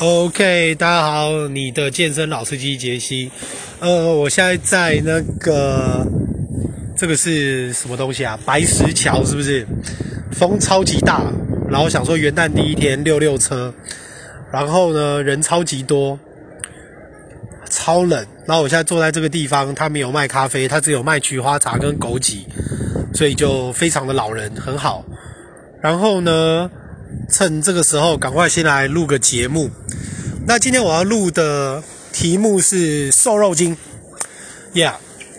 OK，大家好，你的健身老司机杰西。呃，我现在在那个，这个是什么东西啊？白石桥是不是？风超级大，然后想说元旦第一天溜溜车，然后呢人超级多，超冷。然后我现在坐在这个地方，他没有卖咖啡，他只有卖菊花茶跟枸杞，所以就非常的老人，很好。然后呢，趁这个时候赶快先来录个节目。那今天我要录的题目是瘦肉精，Yeah，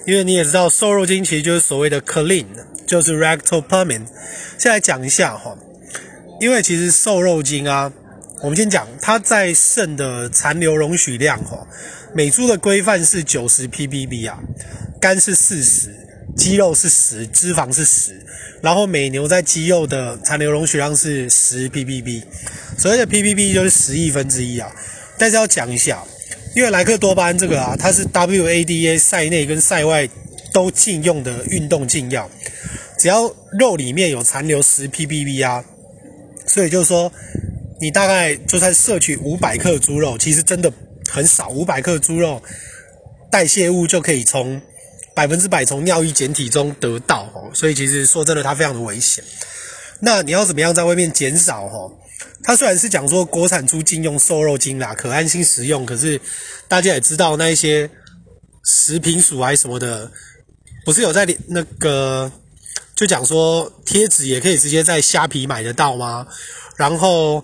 因为你也知道瘦肉精其实就是所谓的 Clean，就是 Ractopamine。先来讲一下哈，因为其实瘦肉精啊，我们先讲它在肾的残留容许量哈，每株的规范是九十 ppb 啊，肝是四十，肌肉是十，脂肪是十，然后每牛在肌肉的残留容许量是十 ppb，所谓的 ppb 就是十亿分之一啊。但是要讲一下，因为莱克多巴胺这个啊，它是 WADA 赛内跟赛外都禁用的运动禁药，只要肉里面有残留十 ppb 啊，所以就是说，你大概就算摄取五百克猪肉，其实真的很少，五百克猪肉代谢物就可以从百分之百从尿液检体中得到哦，所以其实说真的，它非常的危险。那你要怎么样在外面减少哦？它虽然是讲说国产猪禁用瘦肉精啦，可安心食用，可是大家也知道那一些食品署还什么的，不是有在那个就讲说贴纸也可以直接在虾皮买得到吗？然后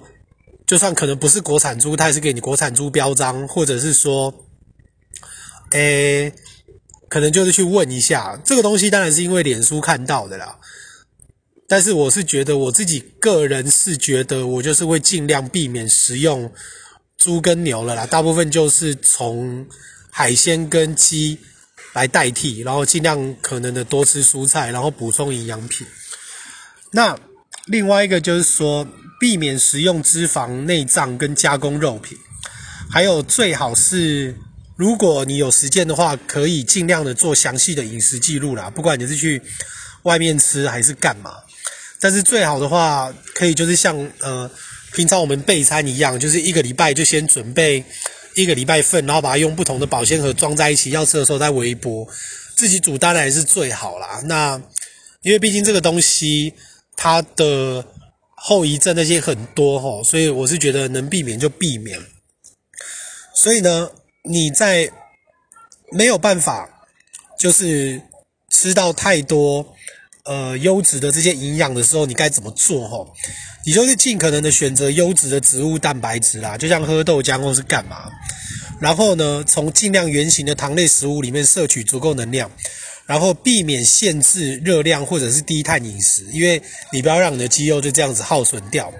就算可能不是国产猪，它也是给你国产猪标章，或者是说，诶，可能就是去问一下这个东西，当然是因为脸书看到的啦。但是我是觉得，我自己个人是觉得，我就是会尽量避免食用猪跟牛了啦，大部分就是从海鲜跟鸡来代替，然后尽量可能的多吃蔬菜，然后补充营养品。那另外一个就是说，避免食用脂肪、内脏跟加工肉品，还有最好是，如果你有时间的话，可以尽量的做详细的饮食记录啦，不管你是去外面吃还是干嘛。但是最好的话，可以就是像呃平常我们备餐一样，就是一个礼拜就先准备一个礼拜份，然后把它用不同的保鲜盒装在一起，要吃的时候再微波。自己煮当然是最好啦。那因为毕竟这个东西它的后遗症那些很多齁，所以我是觉得能避免就避免。所以呢，你在没有办法就是吃到太多。呃，优质的这些营养的时候，你该怎么做？吼，你就是尽可能的选择优质的植物蛋白质啦，就像喝豆浆或是干嘛。然后呢，从尽量原型的糖类食物里面摄取足够能量，然后避免限制热量或者是低碳饮食，因为你不要让你的肌肉就这样子耗损掉。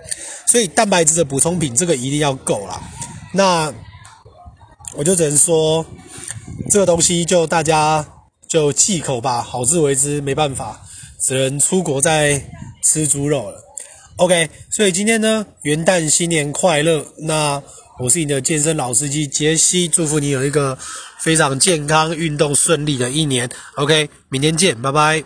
所以蛋白质的补充品这个一定要够啦。那我就只能说，这个东西就大家就忌口吧，好自为之，没办法。只能出国再吃猪肉了。OK，所以今天呢，元旦新年快乐。那我是你的健身老司机杰西，祝福你有一个非常健康、运动顺利的一年。OK，明天见，拜拜。